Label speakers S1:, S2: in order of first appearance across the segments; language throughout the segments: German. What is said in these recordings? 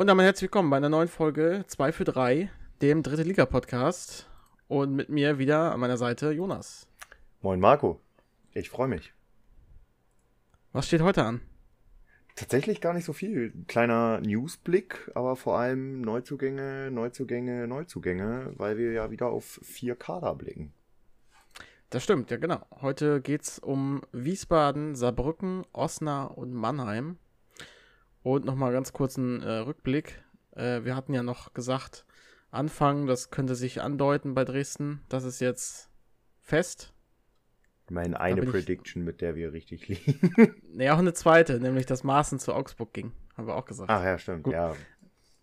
S1: Und damit herzlich willkommen bei einer neuen Folge 2 für 3, dem Dritte Liga Podcast. Und mit mir wieder an meiner Seite Jonas.
S2: Moin Marco, ich freue mich.
S1: Was steht heute an?
S2: Tatsächlich gar nicht so viel. Kleiner Newsblick, aber vor allem Neuzugänge, Neuzugänge, Neuzugänge, weil wir ja wieder auf vier Kader blicken.
S1: Das stimmt, ja genau. Heute geht es um Wiesbaden, Saarbrücken, Osnabrück und Mannheim. Und nochmal ganz kurzen äh, Rückblick. Äh, wir hatten ja noch gesagt, Anfang, das könnte sich andeuten bei Dresden. Das ist jetzt fest.
S2: Immerhin eine Prediction, ich, mit der wir richtig liegen.
S1: nee, auch eine zweite, nämlich dass Maaßen zu Augsburg ging. Haben wir auch gesagt.
S2: Ach ja, stimmt. Gut. Ja.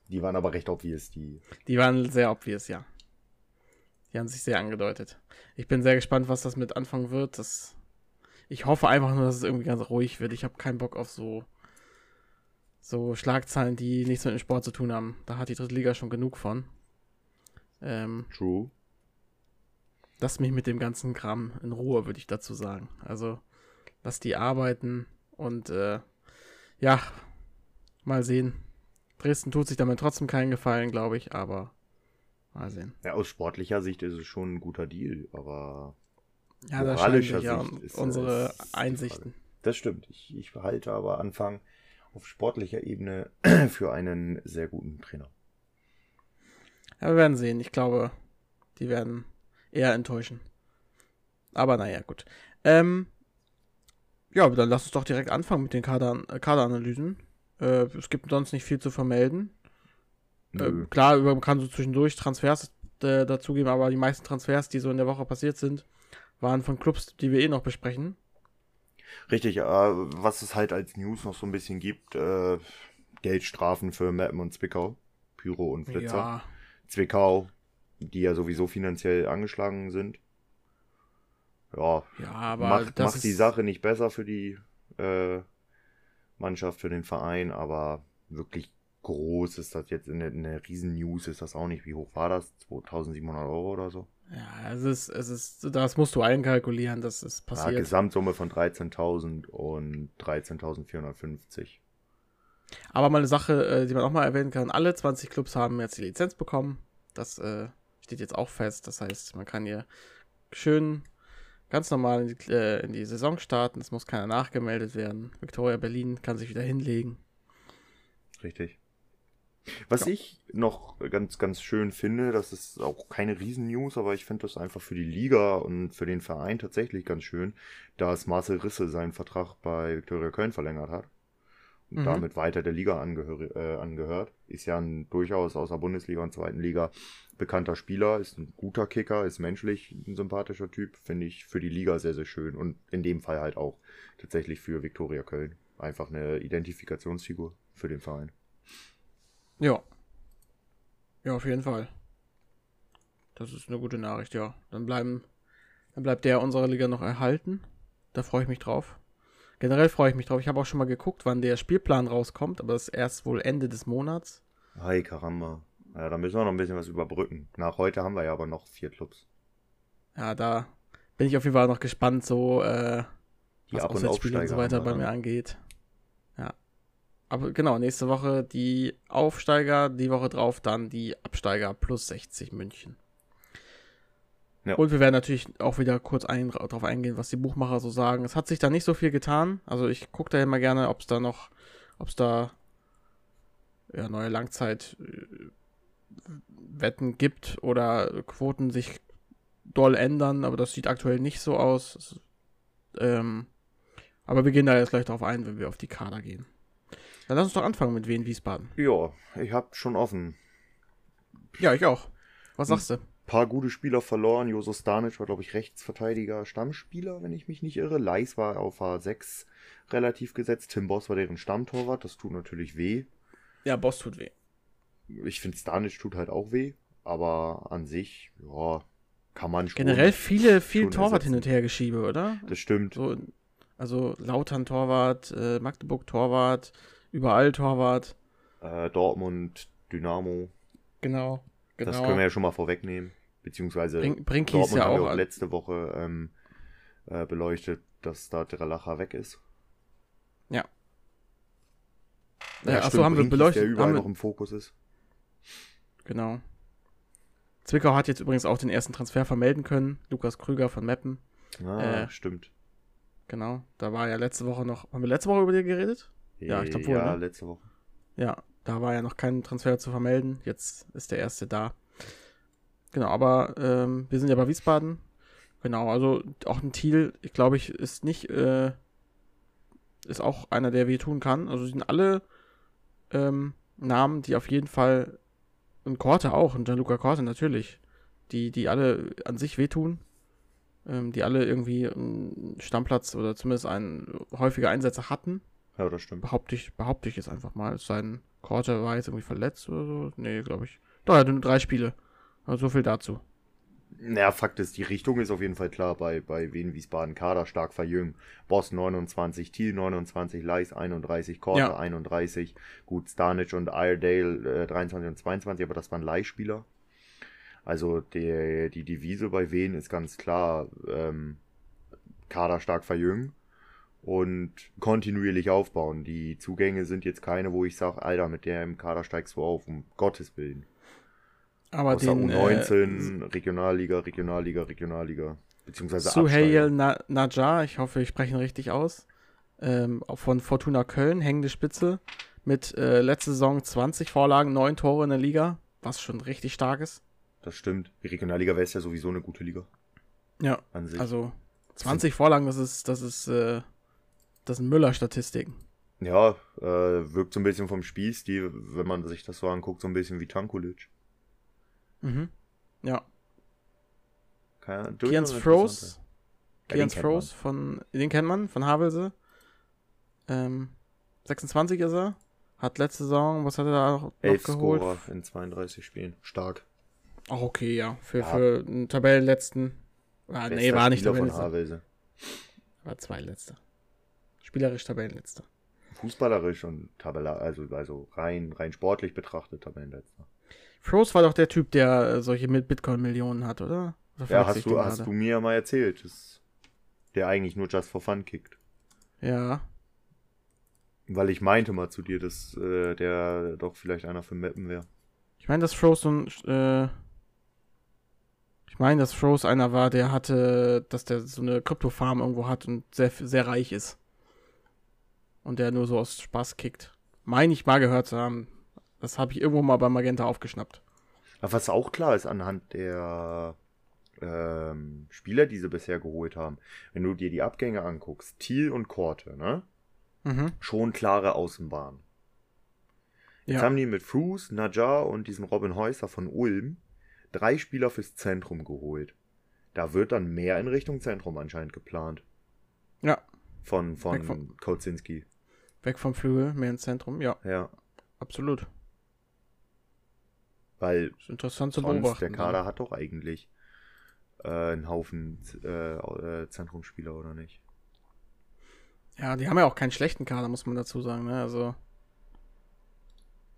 S2: Die waren aber recht obvious, die.
S1: Die waren sehr obvious, ja. Die haben sich sehr angedeutet. Ich bin sehr gespannt, was das mit anfangen wird. Das, ich hoffe einfach nur, dass es irgendwie ganz ruhig wird. Ich habe keinen Bock auf so so Schlagzeilen, die nichts mit dem Sport zu tun haben. Da hat die dritte Liga schon genug von.
S2: Ähm, True.
S1: Lass mich mit dem ganzen Kram in Ruhe, würde ich dazu sagen. Also, lass die arbeiten und äh, ja, mal sehen. Dresden tut sich damit trotzdem keinen Gefallen, glaube ich, aber mal sehen.
S2: Ja, aus sportlicher Sicht ist es schon ein guter Deal, aber
S1: ja, moralischer Sicht ja ist unsere ist Einsichten.
S2: Das stimmt. Ich, ich halte aber Anfang auf sportlicher Ebene für einen sehr guten Trainer.
S1: Ja, wir werden sehen. Ich glaube, die werden eher enttäuschen. Aber naja, gut. Ähm, ja, dann lass uns doch direkt anfangen mit den Kader, äh, Kaderanalysen. Äh, es gibt sonst nicht viel zu vermelden. Äh, klar, man kann so zwischendurch Transfers äh, dazugeben, aber die meisten Transfers, die so in der Woche passiert sind, waren von Clubs, die wir eh noch besprechen.
S2: Richtig, äh, was es halt als News noch so ein bisschen gibt, äh, Geldstrafen für Mappen und Zwickau, Pyro und Flitzer. Ja. Zwickau, die ja sowieso finanziell angeschlagen sind. Ja,
S1: ja aber
S2: macht, macht die Sache nicht besser für die äh, Mannschaft, für den Verein, aber wirklich groß ist das jetzt in der, in der Riesen-News, ist das auch nicht. Wie hoch war das? 2700 Euro oder so?
S1: Ja, es ist, es ist, das musst du einkalkulieren, dass es passiert. Ja,
S2: Gesamtsumme von 13.000 und 13.450.
S1: Aber mal eine Sache, äh, die man auch mal erwähnen kann, alle 20 Clubs haben jetzt die Lizenz bekommen. Das äh, steht jetzt auch fest. Das heißt, man kann hier schön ganz normal in die, äh, in die Saison starten. Es muss keiner nachgemeldet werden. Victoria Berlin kann sich wieder hinlegen.
S2: Richtig. Was ja. ich noch ganz, ganz schön finde, das ist auch keine Riesen-News, aber ich finde das einfach für die Liga und für den Verein tatsächlich ganz schön, dass Marcel Risse seinen Vertrag bei Viktoria Köln verlängert hat und mhm. damit weiter der Liga angehör, äh, angehört. Ist ja ein durchaus aus der Bundesliga und zweiten Liga bekannter Spieler, ist ein guter Kicker, ist menschlich ein sympathischer Typ, finde ich für die Liga sehr, sehr schön und in dem Fall halt auch tatsächlich für Viktoria Köln. Einfach eine Identifikationsfigur für den Verein.
S1: Ja. Ja, auf jeden Fall. Das ist eine gute Nachricht, ja. Dann bleiben, dann bleibt der unserer Liga noch erhalten. Da freue ich mich drauf. Generell freue ich mich drauf. Ich habe auch schon mal geguckt, wann der Spielplan rauskommt, aber das ist erst wohl Ende des Monats.
S2: Hey, Karamba. Ja, da müssen wir noch ein bisschen was überbrücken. Nach heute haben wir ja aber noch vier Clubs.
S1: Ja, da bin ich auf jeden Fall noch gespannt, so äh,
S2: was Auswärtsspiele und
S1: so weiter bei mir angeht. Aber genau, nächste Woche die Aufsteiger, die Woche drauf dann die Absteiger plus 60 München. Ja. Und wir werden natürlich auch wieder kurz ein, darauf eingehen, was die Buchmacher so sagen. Es hat sich da nicht so viel getan. Also ich gucke da immer gerne, ob es da noch, ob es da ja, neue Langzeitwetten gibt oder Quoten sich doll ändern, aber das sieht aktuell nicht so aus. Es, ähm, aber wir gehen da jetzt gleich drauf ein, wenn wir auf die Kader gehen. Dann lass uns doch anfangen mit Wien Wiesbaden.
S2: Ja, ich hab schon offen.
S1: Ja, ich auch. Was sagst du?
S2: Ein paar gute Spieler verloren. Joso Stanic war, glaube ich, Rechtsverteidiger, Stammspieler, wenn ich mich nicht irre. Leis war auf A6 relativ gesetzt. Tim Boss war deren Stammtorwart. Das tut natürlich weh.
S1: Ja, Boss tut weh.
S2: Ich finde, Stanic tut halt auch weh. Aber an sich, ja, kann man schon.
S1: Generell viele, viel Torwart ersetzen. hin und her geschiebe, oder?
S2: Das stimmt.
S1: So, also Lautern Torwart, äh, Magdeburg Torwart, Überall Torwart.
S2: Äh, Dortmund, Dynamo.
S1: Genau,
S2: genau. Das können wir ja schon mal vorwegnehmen. Beziehungsweise
S1: Brink, Brinky Dortmund ja auch, auch
S2: letzte Woche ähm, äh, beleuchtet, dass da Dralacha weg ist.
S1: Ja. Ja, achso, haben wir beleuchtet.
S2: Der überall
S1: haben
S2: noch im Fokus ist.
S1: Genau. Zwickau hat jetzt übrigens auch den ersten Transfer vermelden können. Lukas Krüger von Meppen.
S2: Ah,
S1: Äh,
S2: stimmt.
S1: Genau. Da war ja letzte Woche noch. Haben wir letzte Woche über den geredet? Ja, ich glaub wohl,
S2: Ja,
S1: ne?
S2: letzte Woche.
S1: Ja, da war ja noch kein Transfer zu vermelden. Jetzt ist der erste da. Genau, aber ähm, wir sind ja bei Wiesbaden. Genau, also auch ein Thiel, ich glaube ich, ist nicht, äh, ist auch einer, der weh tun kann. Also sind alle ähm, Namen, die auf jeden Fall, und Korte auch, und Gianluca Korte natürlich, die, die alle an sich wehtun, ähm, die alle irgendwie einen Stammplatz oder zumindest einen häufige Einsätze hatten
S2: Ja, das stimmt.
S1: behaupte ich, behaupte ich jetzt einfach mal. Sein Korte war jetzt irgendwie verletzt oder so. Nee, glaube ich. Doch, er hatte nur drei Spiele. Also so viel dazu.
S2: Naja, Fakt ist, die Richtung ist auf jeden Fall klar bei, bei Wien Wiesbaden. Kader stark verjüngen. Boss 29, Thiel 29, Leis 31, Korte
S1: Ja.
S2: 31. Gut, Stanic und Iredale äh, 23 und 22, aber das waren Leihspieler. Also der, die Devise bei Wien ist ganz klar, ähm, Kader stark verjüngen und kontinuierlich aufbauen. Die Zugänge sind jetzt keine, wo ich sage, Alter, mit der im Kader steigst du auf, um Gottes Willen.
S1: Aber
S2: Außer
S1: den äh,
S2: U19, Regionalliga, Regionalliga, Regionalliga. Beziehungsweise
S1: Suhail. Na Najar, ich hoffe, ich spreche ihn richtig aus, ähm, von Fortuna Köln, hängende Spitze, mit äh, letzte Saison 20 Vorlagen, 9 Tore in der Liga, was schon richtig stark ist.
S2: Das stimmt. Die Regionalliga wäre ja sowieso eine gute Liga
S1: Ja, also 20 Vorlagen, das ist, das ist, äh, das sind Müller-Statistiken.
S2: ja, äh, wirkt so ein bisschen vom Spielstil, wenn man sich das so anguckt, so ein bisschen wie Tankulic.
S1: Mhm. Ja. Kians Froze.
S2: Ja,
S1: Kians
S2: kennt
S1: Froze von, den kennt man, von Havelse. Ähm, 26 ist er. Hat letzte Saison, was hat er da noch,
S2: Elf
S1: geholt?
S2: Scorer in 32 Spielen. Stark.
S1: Auch okay, ja. Für,
S2: Ja.
S1: für einen Tabellenletzten. Ah, nee, war nicht Tabellenletzter.
S2: Havelse.
S1: War zweitletzter. Spielerisch Tabellenletzter.
S2: Fußballerisch und Tabella, also, also rein, rein sportlich betrachtet Tabellenletzter.
S1: Froze war doch der Typ, der äh, solche mit Bitcoin-Millionen hat, oder? Oder
S2: Ja, hast du, hast du mir ja mal erzählt, dass der eigentlich nur Just for Fun kickt.
S1: Ja.
S2: Weil ich meinte mal zu dir, dass äh, der doch vielleicht einer für Mappen wäre.
S1: Ich meine, dass Froze so ein, äh, ich meine, dass Froze einer war, der hatte, dass der so eine Kryptofarm irgendwo hat und sehr, sehr reich ist. Und der nur so aus Spaß kickt. Meine ich mal gehört zu haben. Das habe ich irgendwo mal bei Magenta aufgeschnappt.
S2: Aber was auch klar ist anhand der ähm, Spieler, die sie bisher geholt haben, wenn du dir die Abgänge anguckst, Thiel und Korte, ne?
S1: Mhm.
S2: Schon klare Außenbahn. Jetzt
S1: Ja.
S2: haben die mit Froose, Najar und diesen Robin Häuser von Ulm drei Spieler fürs Zentrum geholt. Da wird dann mehr in Richtung Zentrum anscheinend geplant.
S1: Ja.
S2: Von, von
S1: vom-
S2: Kozinski.
S1: Weg vom Flügel, mehr ins Zentrum. Ja,
S2: Ja.
S1: absolut.
S2: Weil
S1: Ist interessant zu beobachten.
S2: der Kader hat doch eigentlich äh, einen Haufen äh, äh, Zentrumsspieler, oder nicht?
S1: Ja, die haben ja auch keinen schlechten Kader, muss man dazu sagen. Ne? Also,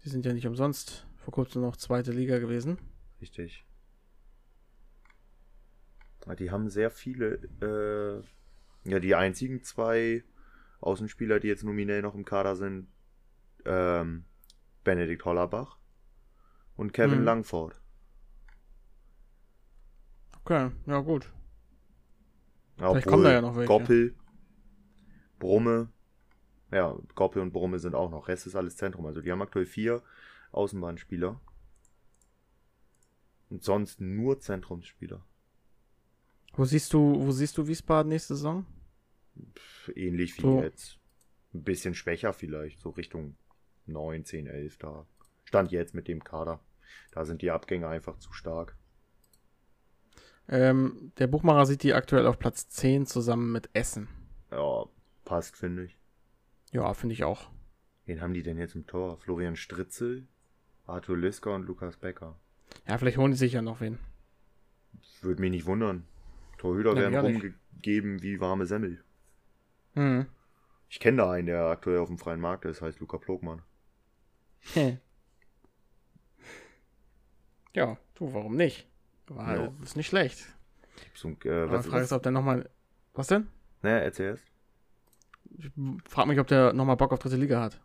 S1: die sind ja nicht umsonst vor kurzem noch zweite Liga gewesen.
S2: Richtig. Ja, Die haben sehr viele, äh, ja, die einzigen zwei Außenspieler, die jetzt nominell noch im Kader sind, ähm, Benedikt Hollerbach und Kevin
S1: Mhm.
S2: Langford.
S1: Okay, ja gut.
S2: Ja,
S1: Vielleicht kommen da ja noch welche.
S2: Goppel, Brumme, ja, Goppel und Brumme sind auch noch. Rest ist alles Zentrum. Also die haben aktuell vier Außenbahnspieler. Und sonst nur Zentrumsspieler.
S1: Wo siehst du, wo siehst du Wiesbaden nächste Saison?
S2: Ähnlich wie
S1: So.
S2: jetzt. Ein bisschen schwächer vielleicht, so Richtung 9, 10, 11 da. Stand jetzt mit dem Kader. Da sind die Abgänge einfach zu stark.
S1: Ähm, der Buchmacher sieht die aktuell auf Platz 10 zusammen mit Essen.
S2: Ja, passt, finde ich.
S1: Ja, finde ich auch.
S2: Wen haben die denn jetzt im Tor? Florian Stritzel, Arthur Liska und Lukas Becker.
S1: Ja, vielleicht holen die sich ja noch wen.
S2: Würde mich nicht wundern. Torhüter
S1: Ja,
S2: werden rumgegeben wie warme Semmel.
S1: Hm.
S2: Ich kenne da einen, der aktuell auf dem freien Markt ist, heißt Luca Plogmann.
S1: ja, du, warum nicht? War,
S2: Ja.
S1: Ist nicht schlecht.
S2: So, ein, äh, was,
S1: Frage ist, ob der nochmal. Was denn?
S2: ne, erzähl erst.
S1: Ich frage mich, ob der nochmal Bock auf dritte Liga hat.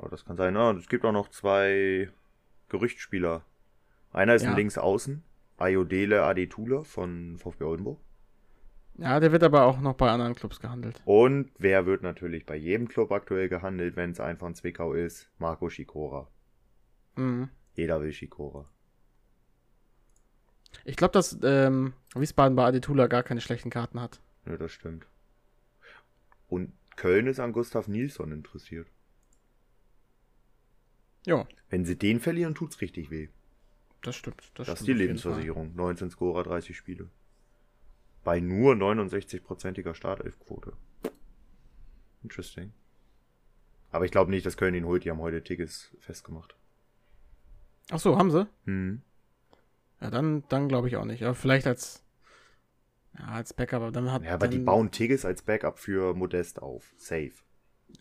S2: Ja, das kann sein. Ja, es gibt auch noch zwei Gerüchtspieler. Einer ist
S1: Ja.
S2: ein Linksaußen, Ayodele Adetula von VfB Oldenburg.
S1: Ja, der wird aber auch noch bei anderen Clubs gehandelt.
S2: Und wer wird natürlich bei jedem Club aktuell gehandelt, wenn es einfach ein Zwickau ist? Marco Schikora.
S1: Mhm.
S2: Jeder will Schikora.
S1: Ich glaube, dass ähm, Wiesbaden bei Adetula gar keine schlechten Karten hat.
S2: Ja, das stimmt. Und Köln ist an Gustav Nilsson interessiert.
S1: Ja,
S2: Wenn sie den verlieren, tut's richtig weh.
S1: das stimmt. Das,
S2: Das ist die Lebensversicherung. 19 Scorer, 30 Spiele. Bei nur 69%iger Startelfquote. Interesting. Aber ich glaube nicht, dass Köln ihn holt. Die haben heute Tickets festgemacht.
S1: Ach so, haben sie?
S2: Hm.
S1: Ja, dann, dann glaube ich auch nicht. Aber vielleicht als, ja, als Backup. Aber dann hat.
S2: Ja, aber
S1: dann,
S2: die bauen Tickets als Backup für Modest auf. Safe.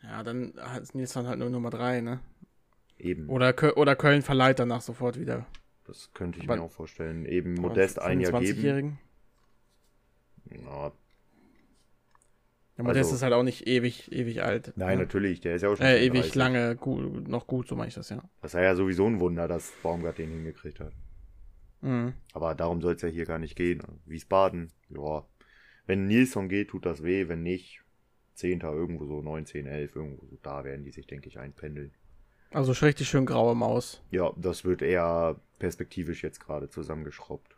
S1: Ja, dann ist Nilsson halt nur Nummer 3, ne?
S2: Eben.
S1: Oder, oder Köln verleiht danach sofort wieder.
S2: Das könnte ich
S1: Aber-
S2: mir auch vorstellen. Eben Modest ein Jahr geben.
S1: 25-Jährigen.
S2: Ja,
S1: Modest
S2: Also-
S1: ist halt auch nicht ewig, ewig alt.
S2: nein,
S1: ne?
S2: natürlich. Der ist ja auch schon
S1: Äh, ewig
S2: 35.
S1: lange, gut, noch gut, so meine ich das, ja.
S2: Das war ja sowieso ein Wunder, dass Baumgart den hingekriegt hat.
S1: Mhm.
S2: Aber darum soll es ja hier gar nicht gehen. Wiesbaden, ja. Wenn Nilsson geht, tut das weh. Wenn nicht, 10. irgendwo so, 19, 11, irgendwo so, da werden die sich, denke ich, einpendeln.
S1: Also richtig schön graue Maus.
S2: Ja, das wird eher perspektivisch jetzt gerade zusammengeschraubt.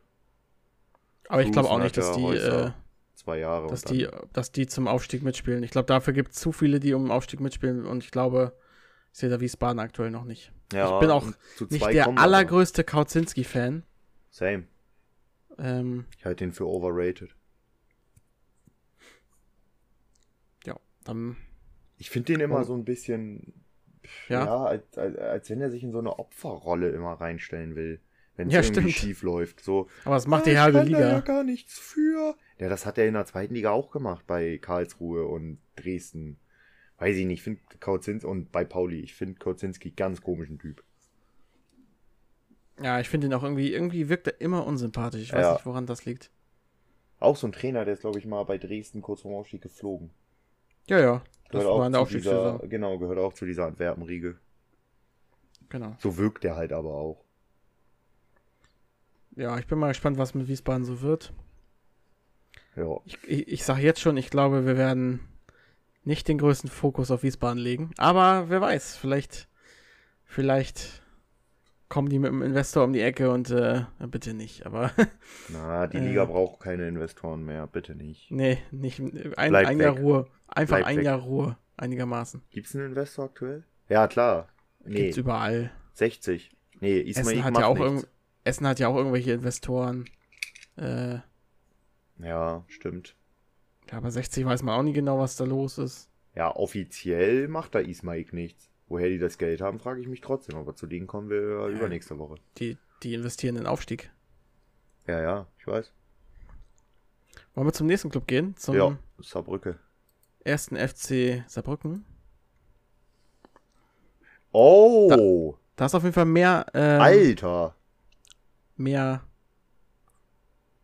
S1: Aber ich glaube auch nicht, dass die,
S2: Häuser,
S1: äh,
S2: Zwei Jahre.
S1: dass, die, dass die zum Aufstieg mitspielen. Ich glaube, dafür gibt es zu viele, die um den Aufstieg mitspielen. Und ich glaube, ich sehe da Wiesbaden aktuell noch nicht.
S2: ja,
S1: ich bin auch Nicht der allergrößte Kautzinski-Fan.
S2: Same.
S1: Ähm,
S2: Ich halte den für overrated.
S1: ja, dann,
S2: Ich finde den immer
S1: Oh.
S2: so ein bisschen,
S1: Ja.
S2: ja, als, als, als wenn er sich in so eine Opferrolle immer reinstellen will. Wenn es
S1: Ja,
S2: irgendwie
S1: stimmt.
S2: schief läuft. So,
S1: aber es macht
S2: "Ah,
S1: die halbe
S2: kann da ja
S1: Liga.
S2: gar nichts für. Ja, das hat er in der zweiten Liga auch gemacht, bei Karlsruhe und Dresden. Weiß ich nicht, ich finde Kautzinski und bei Pauli, ich finde Kautzinski ganz komischen Typ.
S1: Ja, ich finde ihn auch irgendwie, irgendwie wirkt er immer unsympathisch. Ich weiß
S2: Ja.
S1: nicht, woran das liegt.
S2: Auch so ein Trainer, der ist, glaube ich, mal bei Dresden kurz vorm Aufstieg geflogen.
S1: Ja, ja. Das
S2: Gehört
S1: war in der
S2: auch zu dieser, genau, gehört auch zu dieser Antwerpen-Riege.
S1: Genau.
S2: So wirkt er halt aber auch.
S1: Ja, ich bin mal gespannt, was mit Wiesbaden so wird.
S2: Ja.
S1: Ich, ich, ich sage jetzt schon, ich glaube, wir werden nicht den größten Fokus auf Wiesbaden legen. Aber wer weiß, vielleicht, vielleicht kommen die mit dem Investor um die Ecke und äh, bitte nicht. Aber
S2: Na, die
S1: Äh.
S2: Liga braucht keine Investoren mehr, bitte nicht.
S1: nee, nicht ein, ein Jahr
S2: weg.
S1: Ruhe. Einfach
S2: Bleib
S1: ein
S2: weg.
S1: Jahr Ruhe, einigermaßen.
S2: Gibt's einen Investor aktuell? Ja, klar. Nee,
S1: Gibt's überall.
S2: 60. Nee, Ismail
S1: Essen hat, ja auch
S2: nichts.
S1: Essen hat ja auch irgendwelche Investoren. Äh,
S2: Ja, stimmt.
S1: ja, aber 60 weiß man auch nie genau, was da los ist.
S2: Ja, offiziell macht da Ismail nichts. Woher die das Geld haben, frage ich mich trotzdem. Aber zu denen kommen wir ja übernächste Woche.
S1: Die, die investieren in den Aufstieg.
S2: Ja, ja, ich weiß.
S1: Wollen wir zum nächsten Club gehen? Zum
S2: ja, Saarbrücke.
S1: ersten FC Saarbrücken.
S2: Oh,
S1: Da ist auf jeden Fall mehr, ähm,
S2: Alter.
S1: Mehr,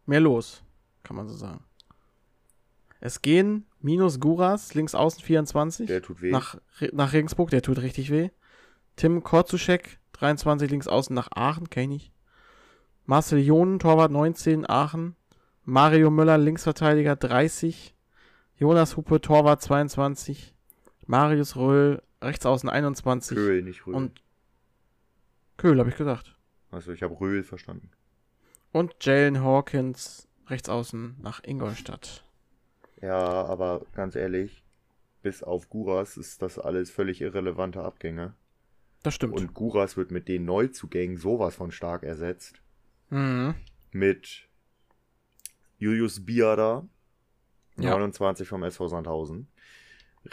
S1: mehr los, kann man so sagen. Es gehen minus Guras, links außen 24,
S2: Der tut weh.
S1: nach, nach Regensburg, der tut richtig weh. Tim Korzuschek, 23, links außen nach Aachen, kenn ich. Marcel Jonen, Torwart 19, Aachen. Mario Müller, Linksverteidiger 30. Jonas Huppe, Torwart 22. Marius Röhl, rechts außen 21.
S2: Köhl, nicht Röhl.
S1: Und Köhl, habe ich gesagt.
S2: Also ich habe Röhl verstanden.
S1: Und Jalen Hawkins, rechts außen nach Ingolstadt.
S2: Ja, aber ganz ehrlich, bis auf Guras ist das alles völlig irrelevante Abgänge.
S1: Das stimmt.
S2: Und Guras wird mit den Neuzugängen sowas von stark ersetzt.
S1: mhm.
S2: Mit Julius Biada,
S1: Ja.
S2: 29 vom SV Sandhausen.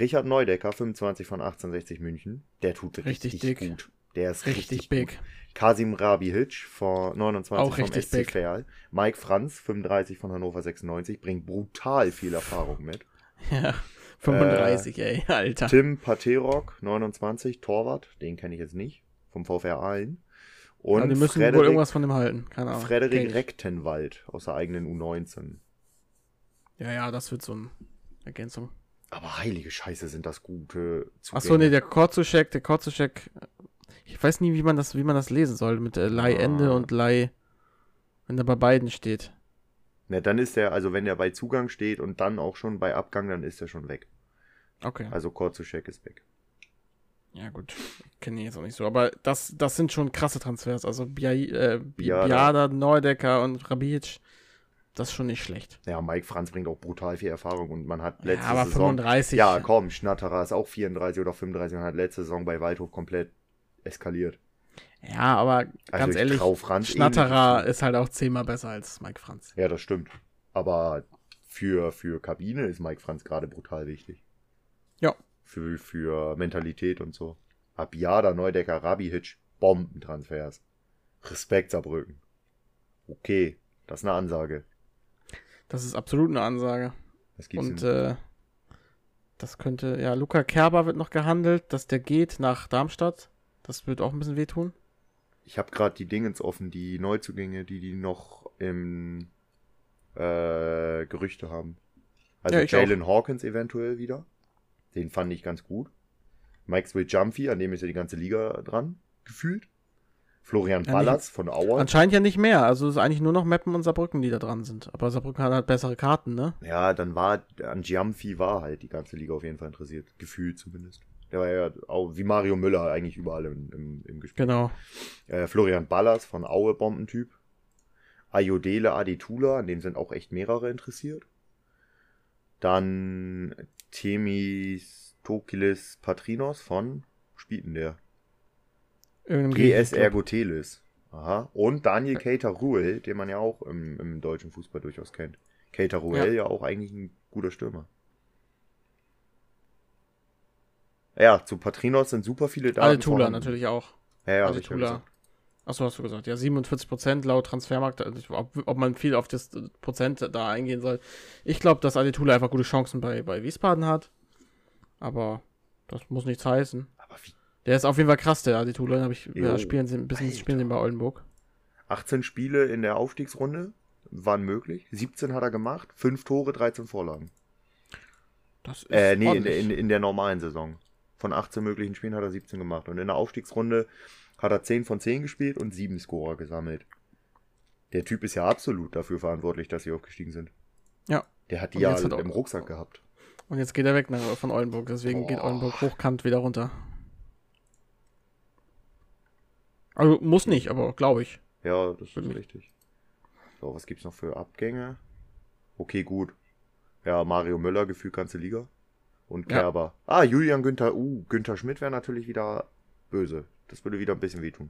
S2: Richard Neudecker, 25 von 1860 München. Der tut richtig,
S1: Richtig dick.
S2: gut. Der ist
S1: Richtig,
S2: richtig,
S1: big.
S2: Gut. Kasim Rabihic von 29
S1: Auch
S2: vom
S1: richtig
S2: SC
S1: big.
S2: Verl. Mike Franz, 35 von Hannover 96, bringt brutal viel Erfahrung mit.
S1: Ja. 35, ey, Alter.
S2: Tim Paterok, 29, Torwart, den kenne ich jetzt nicht, vom VfR Aalen. Und
S1: ja, die müssen wohl
S2: Frederik,
S1: irgendwas von dem halten. Keine Ahnung.
S2: Frederik. Rechtenwald aus der eigenen U19.
S1: Ja, ja, das wird so eine Ergänzung.
S2: Aber heilige Scheiße sind das gute
S1: Achso, nee, der Korzuschek, der Korzuschek, ich weiß nie, wie man das, wie man das lesen soll, mit äh, Leihende
S2: Ah.
S1: und Leih, wenn er bei beiden steht.
S2: Na, dann ist der, also wenn der bei Zugang steht und dann auch schon bei Abgang, dann ist er schon weg.
S1: Okay.
S2: Also Korzuschek ist weg.
S1: Ja, gut. Kenne ich jetzt auch nicht so. Aber das, das sind schon krasse Transfers. Also Bia, äh,
S2: Biada.
S1: Biada, Neudecker und Rabic, das ist schon nicht schlecht.
S2: Ja, Mike Franz bringt auch brutal viel Erfahrung und man hat
S1: Ja,
S2: letzte
S1: aber
S2: Saison.
S1: 35.
S2: Ja, komm, Schnatterer ist auch 34 oder 35 und hat letzte Saison bei Waldhof komplett eskaliert.
S1: Ja, aber ganz
S2: ich
S1: ehrlich,
S2: Franz eh
S1: Schnatterer ist halt auch zehnmal besser als Mike Franz.
S2: Ja, das stimmt. Aber für, für Kabine ist Mike Franz gerade brutal wichtig.
S1: Ja.
S2: Für, für Mentalität und so. Abiada, Neudecker, Rabihic, Bombentransfers. Respekt Saarbrücken. Okay, das ist eine Ansage.
S1: Das ist absolut eine Ansage.
S2: Das gibt's
S1: Und äh, das könnte, ja, Luca Kerber wird noch gehandelt, dass der geht nach Darmstadt. Das wird auch ein bisschen wehtun.
S2: Ich habe gerade die Dingens offen, die Neuzugänge, die die noch im äh, Gerüchte haben. Also
S1: Ja,
S2: Jalen Hawkins eventuell wieder. Den fand ich ganz gut. Maxwell Jumpy, an dem ist ja die ganze Liga dran, gefühlt. Florian
S1: Ja,
S2: Ballas von Auer.
S1: Anscheinend ja nicht mehr. Also es ist eigentlich nur noch Meppen und Saarbrücken, die da dran sind. Aber Saarbrücken hat halt bessere Karten, ne?
S2: Ja, dann war an Giamfi war halt die ganze Liga auf jeden Fall interessiert. Gefühlt zumindest. Der war ja auch wie Mario Müller eigentlich überall im, im, im Gespräch.
S1: Genau.
S2: Äh, Florian Ballas von Aue Bombentyp. Ayodele Aditula, an dem sind auch echt mehrere interessiert. Dann Temis Tokilis Patrinos von denn der? GS. Ergotelis. Aha. Und Daniel Keita Ruel, den man ja auch im, im deutschen Fußball durchaus kennt. Keita Ruel ja. auch eigentlich ein guter Stürmer. Ja, zu Patrinos sind super viele Daten.
S1: Adetula
S2: vorhanden.
S1: natürlich auch.
S2: Ja, ja, gesagt.
S1: Achso, hast du gesagt. Ja, 47% laut Transfermarkt. Also Ob, ob man viel auf das Prozent da eingehen soll. Ich glaube, dass Adetula einfach gute Chancen bei, bei Wiesbaden hat. Aber das muss nichts heißen. Der ist auf jeden Fall krass, der Adetula. Den Hab ich, ja, spielen sie ein bisschen
S2: Alter.
S1: spielen sie bei Oldenburg.
S2: 18 Spiele in der Aufstiegsrunde waren möglich. 17 hat er gemacht. 5 Tore, 13 Vorlagen.
S1: Das ist
S2: Äh, nee, in, in, in der normalen Saison. Von 18 möglichen Spielen hat er 17 gemacht. Und in der Aufstiegsrunde hat er 10 von 10 gespielt und 7 Scorer gesammelt. Der Typ ist ja absolut dafür verantwortlich, dass sie aufgestiegen sind.
S1: Ja.
S2: Der hat die ja
S1: hat
S2: im Rucksack gehabt.
S1: Und jetzt geht er weg nach, von Oldenburg. Deswegen geht
S2: Boah.
S1: Oldenburg hochkant wieder runter. Also muss nicht, aber glaube ich.
S2: Ja, das ist
S1: Wirklich.
S2: richtig. So, was gibt's noch für Abgänge? Okay, gut. Ja, Mario Müller, gefühlt ganze Liga. Und
S1: Ja.
S2: Kerber. Ah, Julian Günther. Uh, Günther Schmidt wäre natürlich wieder böse. Das würde wieder ein bisschen wehtun.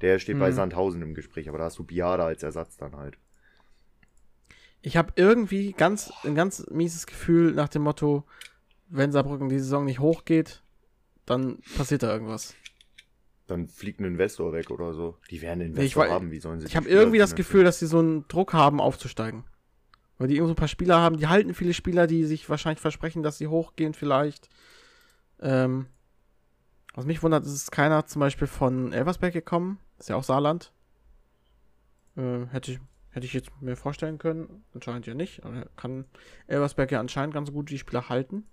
S2: Der steht bei
S1: Mhm.
S2: Sandhausen im Gespräch, aber da hast du Biada als Ersatz dann halt.
S1: Ich habe irgendwie ganz, ein ganz mieses Gefühl nach dem Motto, wenn Saarbrücken die Saison nicht hochgeht, dann passiert da irgendwas.
S2: Dann fliegt ein Investor weg oder so. Die werden einen
S1: ich
S2: Investor
S1: wei-
S2: haben, wie sollen sie
S1: Ich habe irgendwie das? Gefühl, dass sie so einen Druck haben, aufzusteigen. Weil die irgendwo ein paar Spieler haben, die halten viele Spieler, die sich wahrscheinlich versprechen, dass sie hochgehen vielleicht. Ähm, was mich wundert, ist, ist keiner zum Beispiel von Elversberg gekommen. Ist ja auch Saarland. Äh, hätte, ich, hätte ich jetzt mir vorstellen können. Anscheinend ja nicht. Aber kann Elversberg ja anscheinend ganz gut die Spieler halten.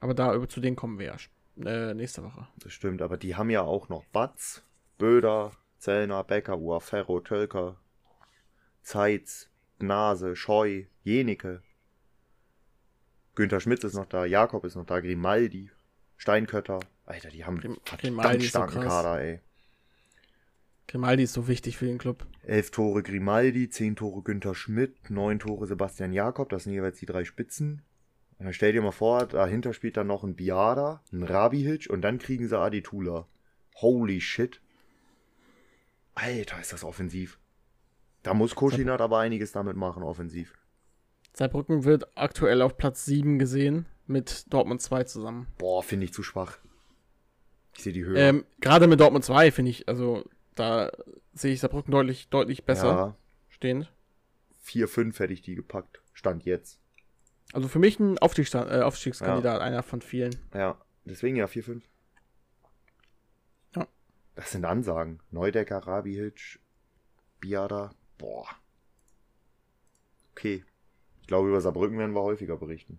S1: Aber da zu denen kommen wir ja äh, nächste Woche.
S2: Das stimmt, aber die haben ja auch noch Batz, Böder, Zellner, Becker, Uaferro, Tölker, Zeitz, Gnase, Scheu, Jenike. Günther Schmitz ist noch da, Jakob ist noch da, Grimaldi, Steinkötter. Alter, die haben
S1: Grim-
S2: verdammt
S1: so
S2: starken
S1: krass.
S2: Kader, ey.
S1: Grimaldi ist so wichtig für den Club.
S2: Elf Tore Grimaldi, zehn Tore Günther Schmidt, neun Tore Sebastian Jakob, das sind jeweils die drei Spitzen. Und dann stell dir mal vor, dahinter spielt dann noch ein Biada, ein Rabihic und dann kriegen sie Aditula. Holy shit. Alter, ist das offensiv. Da muss Koschinat aber einiges damit machen, offensiv.
S1: Saarbrücken wird aktuell auf Platz 7 gesehen, mit Dortmund 2 zusammen.
S2: Boah, finde ich zu schwach. Ich sehe die Höhe.
S1: Ähm, Gerade mit Dortmund 2 finde ich, also da sehe ich Saarbrücken deutlich, deutlich besser
S2: Ja,
S1: stehend.
S2: 4-5 hätte ich die gepackt. Stand jetzt.
S1: Also für mich ein Aufstiegsstand, äh, Aufstiegskandidat, einer von vielen.
S2: Ja, deswegen ja 4-5.
S1: Ja.
S2: Das sind Ansagen. Neudecker, Rabihic, Biada. Boah. Okay. Ich glaube, über Saarbrücken werden wir häufiger berichten.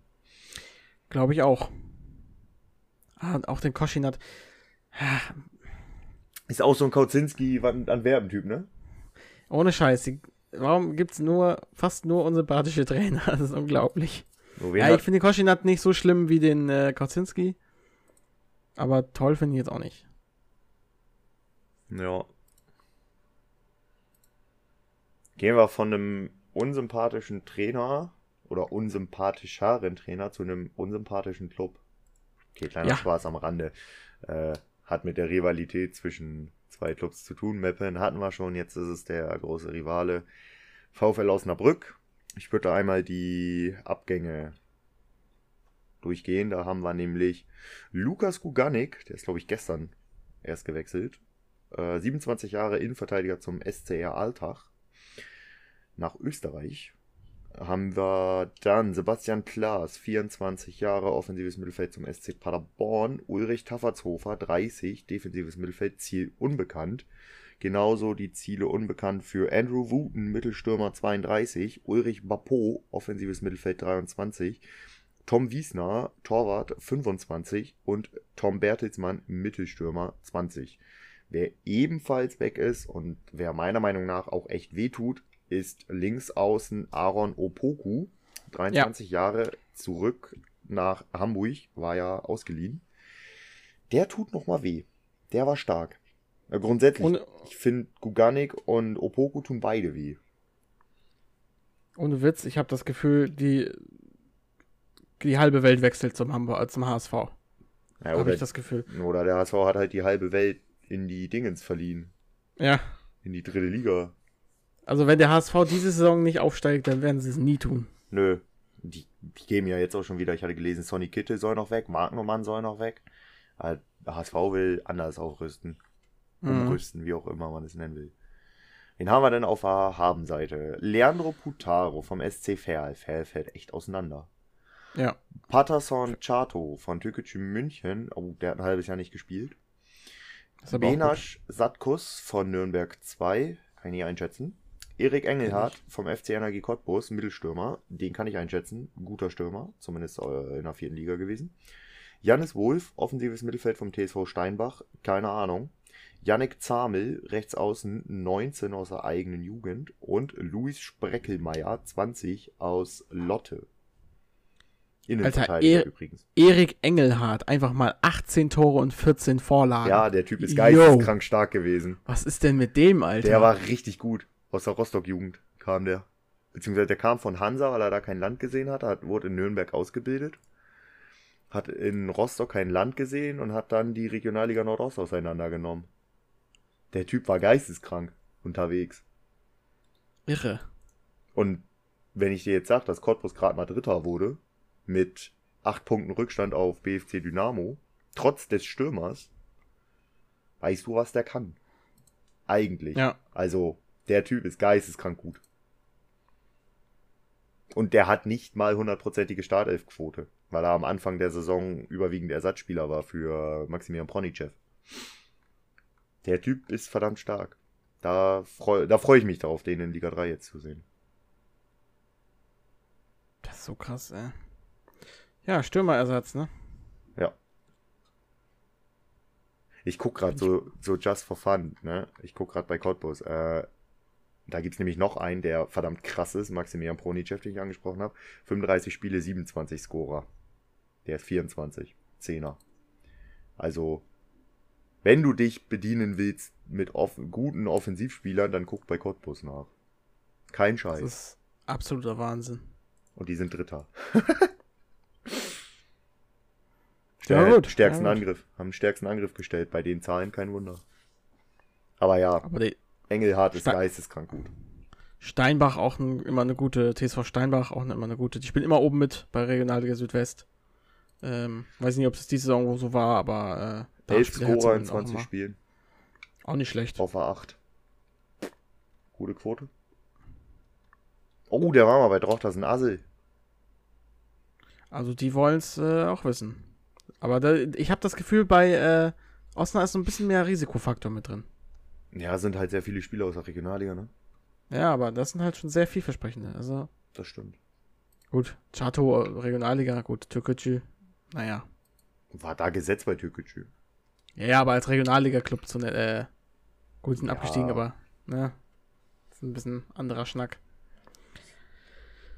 S1: Glaube ich auch. Ah, und auch den Koschinat.
S2: Ist auch so ein Kautzinski-Antwerpen-Typ, ne?
S1: ohne Scheiß. Warum gibt's nur, fast nur unsympathische Trainer? Das ist unglaublich.
S2: Wen
S1: Ja, ich finde den Koschinat nicht so schlimm wie den äh, Kaczynski. Aber toll finde ich jetzt auch nicht.
S2: Ja. Gehen wir von einem unsympathischen Trainer oder unsympathischeren Trainer zu einem unsympathischen Club. Okay, kleiner
S1: Ja.
S2: Spaß am Rande. Äh, hat mit der Rivalität zwischen zwei Clubs zu tun. Meppen hatten wir schon, jetzt ist es der große Rivale VfL Osnabrück. Ich würde einmal die Abgänge durchgehen. Da haben wir nämlich Lukas Guganik, der ist glaube ich gestern erst gewechselt. Äh, 27 Jahre Innenverteidiger zum SCR Altach nach Österreich. Haben wir dann Sebastian Klaas, 24 Jahre offensives Mittelfeld zum SC Paderborn. Ulrich Taffertshofer, 30, defensives Mittelfeld, Ziel unbekannt. Genauso die Ziele unbekannt für Andrew Wooten, Mittelstürmer 32, Ulrich Bappo, offensives Mittelfeld 23, Tom Wiesner, Torwart 25 und Tom Bertelsmann, Mittelstürmer 20. Wer ebenfalls weg ist und wer meiner Meinung nach auch echt wehtut, ist links außen Aaron Opoku, 23 Jahre zurück nach Hamburg, war ja ausgeliehen. Der tut noch mal weh. Der war stark. Grundsätzlich,
S1: Und,
S2: ich finde Guganik und Opoku tun beide weh.
S1: ohne Witz, ich habe das Gefühl, die, die halbe Welt wechselt zum, Hamburg, äh, zum HSV.
S2: Ja,
S1: Habe ich das Gefühl.
S2: oder der HSV hat halt die halbe Welt in die Dingens verliehen.
S1: Ja.
S2: In die dritte Liga.
S1: Also wenn der HSV diese Saison nicht aufsteigt, dann werden sie es nie tun.
S2: Nö. Die, die geben ja jetzt auch schon wieder, ich hatte gelesen, Sonny Kittel soll noch weg, Mark Norman soll noch weg. Aber HSV will anders aufrüsten.
S1: Mhm.
S2: Umrüsten, wie auch immer man es nennen will. Wen haben wir denn auf der Habenseite? Leandro Putaro vom SC Verl. Verl fällt echt auseinander.
S1: Ja.
S2: Patterson Chato von Türkgücü München. Oh, der hat ein halbes Jahr nicht gespielt. Benasch Satkus von Nürnberg 2. Kann ich nicht einschätzen. Erik Engelhardt vom FC Energie Cottbus, Mittelstürmer. Den kann ich einschätzen. Guter Stürmer. Zumindest äh, in der vierten Liga gewesen. Janis Wolf, offensives Mittelfeld vom TSV Steinbach. Keine Ahnung. Yannick Zamel, rechts außen, 19 aus der eigenen Jugend. Und Luis Spreckelmeier, 20 aus Lotte. Innenverteidiger
S1: Alter,
S2: übrigens.
S1: Erik Engelhardt, einfach mal 18 Tore und 14 Vorlagen.
S2: Ja, der Typ ist geisteskrank stark gewesen.
S1: Was ist denn mit dem, Alter?
S2: Der war richtig gut. Aus der Rostock-Jugend kam der. Beziehungsweise der kam von Hansa, weil er da kein Land gesehen hat. hat wurde in Nürnberg ausgebildet. Hat in Rostock kein Land gesehen und hat dann die Regionalliga Nordost auseinandergenommen. Der Typ war geisteskrank unterwegs.
S1: irre.
S2: Und wenn ich dir jetzt sage, dass Cottbus gerade mal Dritter wurde, mit acht Punkten Rückstand auf BFC Dynamo, trotz des Stürmers, weißt du, was der kann. Eigentlich.
S1: Ja.
S2: Also, der Typ ist geisteskrank gut. Und der hat nicht mal hundertprozentige Startelfquote, weil er am Anfang der Saison überwiegend Ersatzspieler war für Maximilian Pronicev. Der Typ ist verdammt stark. Da freue da freu ich mich darauf, den in Liga 3 jetzt zu sehen.
S1: Das ist so krass, ey. Ja, Stürmerersatz, ne?
S2: Ja. Ich guck gerade so, so just for fun, ne? Ich guck gerade bei Cottbus. Äh, da gibt's nämlich noch einen, der verdammt krass ist, Maximilian Pronicev, den ich angesprochen habe. 35 Spiele, 27 Scorer. Der ist 24. Zehner. Also, wenn du dich bedienen willst mit off guten Offensivspielern, dann guck bei Cottbus nach. Kein
S1: Das
S2: Scheiß.
S1: ist absoluter Wahnsinn.
S2: Und die sind Dritter.
S1: Ja,
S2: Stär-
S1: gut,
S2: Stärksten
S1: ja, gut.
S2: Angriff. Haben den stärksten Angriff gestellt. Bei den Zahlen kein Wunder. Aber ja,
S1: Aber die
S2: Engelhardt ist geisteskrank gut.
S1: Steinbach auch ein, immer eine gute, TSV Steinbach auch immer eine gute. Die spielen immer oben mit bei Regionalliga Südwest. Ähm, weiß nicht, ob es diese Saison so war, aber äh, da
S2: Elf
S1: spielt er
S2: Scorer in
S1: zumindest auch
S2: 20
S1: immer.
S2: Spielen.
S1: Auch nicht schlecht.
S2: Auf A8. Gute Quote. Oh, der war mal bei Droch, das ist ein Assel.
S1: Also die wollen es äh, auch wissen. Aber da, ich habe das Gefühl, bei äh, Osnabrück ist so ein bisschen mehr Risikofaktor mit drin.
S2: Ja, sind halt sehr viele Spieler aus der Regionalliga, ne?
S1: Ja, aber das sind halt schon sehr vielversprechende. Also
S2: Das stimmt.
S1: gut, Chato, äh, Regionalliga, gut, Türkgücü, naja.
S2: War da gesetzt bei Türkgücü.
S1: Ja, ja, aber als Regionalliga-Club zu äh, gut, sind
S2: Ja.
S1: abgestiegen, aber, ne? Ist ein bisschen anderer Schnack.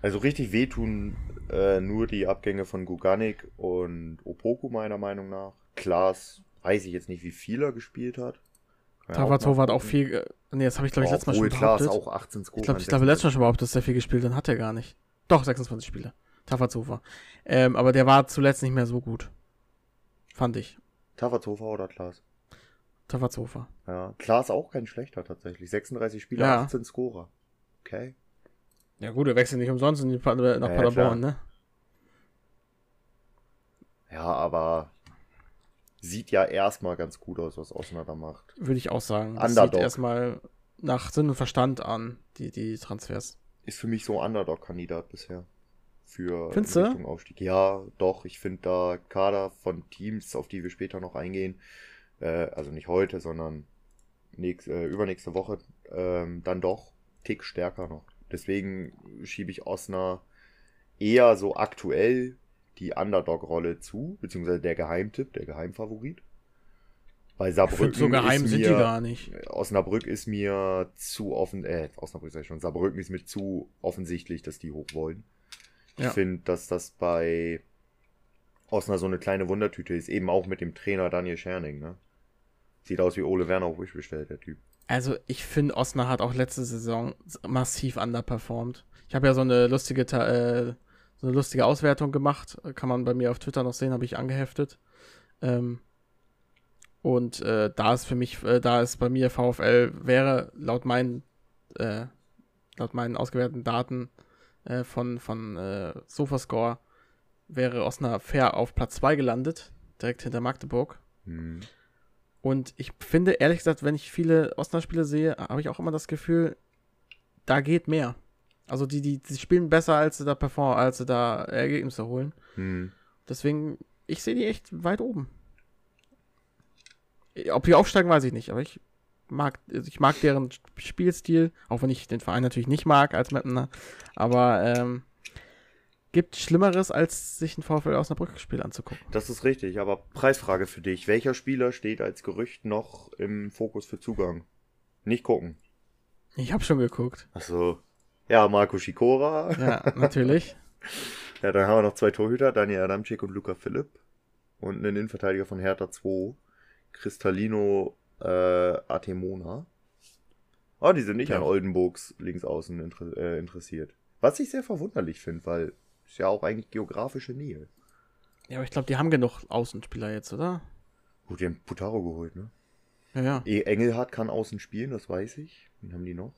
S2: Also richtig wehtun äh, nur die Abgänge von Guganik und Opoku meiner Meinung nach. Klaas weiß ich jetzt nicht, wie viel er gespielt hat. Ja
S1: Tavazova hat auch viel. Nee, das habe ich, glaube ich, letztes Mal schon behauptet.
S2: auch 18 Scorer
S1: Ich glaube, ich glaube, letztes Mal schon behauptet, dass er viel gespielt hat, dann hat er gar nicht. Doch, 26 Spiele. Tafazova. Ähm, aber der war zuletzt nicht mehr so gut. Fand ich.
S2: Tavazova oder Klaas?
S1: Tafazova.
S2: Ja, Klaas auch kein schlechter tatsächlich. 36 Spiele,
S1: Ja.
S2: 18 Scorer. Okay.
S1: Ja gut, er wechselt nicht umsonst nach
S2: Ja,
S1: Paderborn, ne?
S2: Ja, aber sieht ja erstmal ganz gut aus, was Osnabrück da macht.
S1: Würde ich auch sagen. Das
S2: Underdog.
S1: sieht erstmal nach Sinn und Verstand an, die, die Transfers.
S2: Ist für mich so Underdog-Kandidat bisher. Für
S1: Findest du?
S2: Richtung Aufstieg. Ja, doch. Ich finde da Kader von Teams, auf die wir später noch eingehen, äh, also nicht heute, sondern nächst, äh, übernächste Woche, ähm, dann doch Tick stärker noch. Deswegen schiebe ich Osnabrück eher so aktuell die Underdog-Rolle zu, beziehungsweise der Geheimtipp, der Geheimfavorit. Bei
S1: Ich
S2: Saarbrücken
S1: so geheim
S2: ist
S1: sind die
S2: mir-
S1: gar nicht.
S2: Osnabrück ist mir zu offen, äh, Osnabrück sag ich schon, Saarbrücken ist mir zu offensichtlich, dass die hoch wollen. Ich
S1: Ja.
S2: finde, dass das bei Osnabrück so eine kleine Wundertüte ist, eben auch mit dem Trainer Daniel Scherning, ne? Sieht aus wie Ole Werner auf Wish bestellt, der Typ.
S1: Also ich finde, Osnabrück hat auch letzte Saison massiv underperformed. Ich habe ja so eine lustige, äh, so eine lustige Auswertung gemacht. Kann man bei mir auf Twitter noch sehen, habe ich angeheftet. Ähm, und äh, da ist für mich, äh, da ist bei mir VfL wäre laut meinen, äh, laut meinen ausgewerteten Daten äh, von, von äh, Sofascore wäre Osnabrück fair auf Platz 2 gelandet, direkt hinter Magdeburg.
S2: Hm.
S1: Und ich finde, ehrlich gesagt, wenn ich viele Osnabrück-Spiele sehe, habe ich auch immer das Gefühl, da geht mehr. Also die, die, die spielen besser, als sie da performen, als sie da Ergebnisse holen.
S2: Hm.
S1: Deswegen, ich sehe die echt weit oben. Ob die aufsteigen, weiß ich nicht, aber ich mag, also ich mag deren Spielstil, auch wenn ich den Verein natürlich nicht mag als Mapner. Aber ähm, gibt Schlimmeres, als sich ein VfL Osnabrück-Spiel anzugucken.
S2: Das ist richtig, aber Preisfrage für dich. Welcher Spieler steht als Gerücht noch im Fokus für Zugang? Nicht gucken.
S1: Ich habe schon geguckt.
S2: Achso. Ja, Marco Schikora.
S1: Ja, natürlich.
S2: Ja, dann haben wir noch zwei Torhüter, Daniel Adamczyk und Luca Philipp. Und einen Innenverteidiger von Hertha 2, Cristalino äh, Atemona. Oh, die sind nicht
S1: Ja.
S2: an Oldenburgs Linksaußen inter äh, interessiert. Was ich sehr verwunderlich finde, weil ist ja auch eigentlich geografische Nähe.
S1: Ja, aber ich glaube, die haben genug Außenspieler jetzt, oder?
S2: Gut, die haben Putaro geholt, ne?
S1: Ja, ja.
S2: E Engelhardt kann außen spielen, das weiß ich. Wen haben die noch?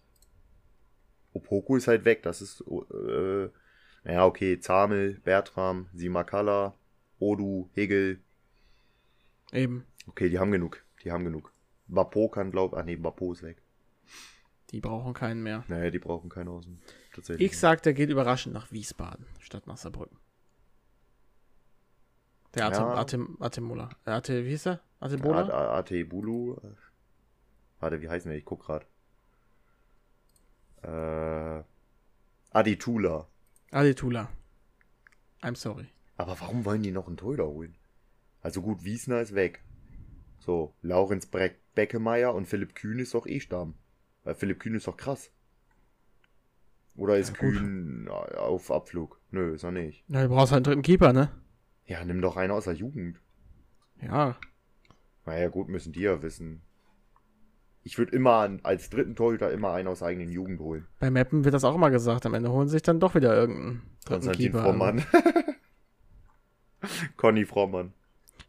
S2: Opoku ist halt weg, das ist, äh, ja, okay, Zamel, Bertram, Simakala, Odu, Hegel,
S1: Eben.
S2: Okay, die haben genug. Die haben genug. Bapo kann, glaub, ah nee, Bapo ist weg.
S1: Die brauchen keinen mehr.
S2: Naja, die brauchen keine Außen. Tatsächlich.
S1: Ich sag, der geht überraschend nach Wiesbaden statt nach Saarbrücken. Der Atem,
S2: Ja.
S1: Atem, Atemola. Äh, Ate, wie hieß er? Atebola?
S2: A- AT Bulu. äh, Warte, wie heißen der? Ich guck grad. Äh, Aditula.
S1: Adetula. I'm sorry.
S2: Aber warum wollen die noch einen Torhüter holen? Also gut, Wiesner ist weg. So, Laurenz Bre Beckemeyer und Philipp Kühn ist doch eh Stamm. Weil Philipp Kühn ist doch krass. Oder ist
S1: Ja.
S2: Kühn äh, auf Abflug? Nö, ist er nicht.
S1: Na, du brauchst halt einen dritten Keeper, ne?
S2: Ja, nimm doch einen aus der Jugend.
S1: Ja.
S2: Naja, gut, müssen die ja wissen. Ich würde immer als dritten Torhüter immer einen aus eigenen Jugend holen.
S1: Bei Mappen wird das auch immer gesagt. Am Ende holen sich dann doch wieder irgendeinen dritten
S2: Konstantin
S1: Keeper.
S2: Frommann. Conny Frommann.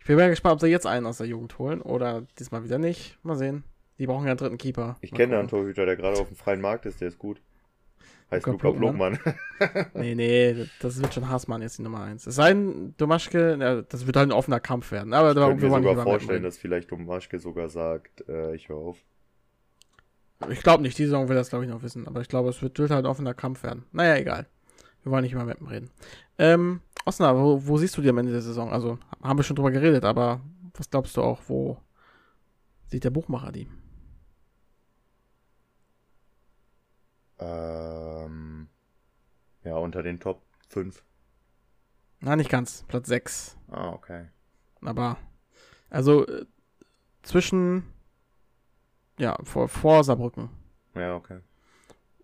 S1: Ich bin mal gespannt, ob sie jetzt einen aus der Jugend holen oder diesmal wieder nicht. Mal sehen. Die brauchen ja einen dritten Keeper.
S2: Ich kenne einen. Torhüter, der gerade auf dem freien Markt ist, der ist gut. Heißt Luca
S1: Plogmann?
S2: Plogmann.
S1: Nee, nee, das wird schon Haasmann jetzt die Nummer 1. Es sei denn, Domaschke, das wird halt ein offener Kampf werden. Aber
S2: Ich
S1: da,
S2: könnte mir sogar vorstellen, dass vielleicht Domaschke sogar sagt, äh, ich höre auf.
S1: Ich glaube nicht, die Saison will das, glaube ich, noch wissen. Aber ich glaube, es wird, wird halt ein offener Kampf werden. Naja, egal. Wir wollen nicht über Mappen reden. Ähm, Osna, wo, wo siehst du die am Ende der Saison? Also, haben wir schon drüber geredet, aber was glaubst du auch, wo sieht der Buchmacher die?
S2: Ähm, ja, unter den Top 5.
S1: Na, nicht ganz. Platz 6.
S2: Ah, okay.
S1: Aber, also, äh, zwischen, ja, vor, vor Saarbrücken.
S2: Ja, okay.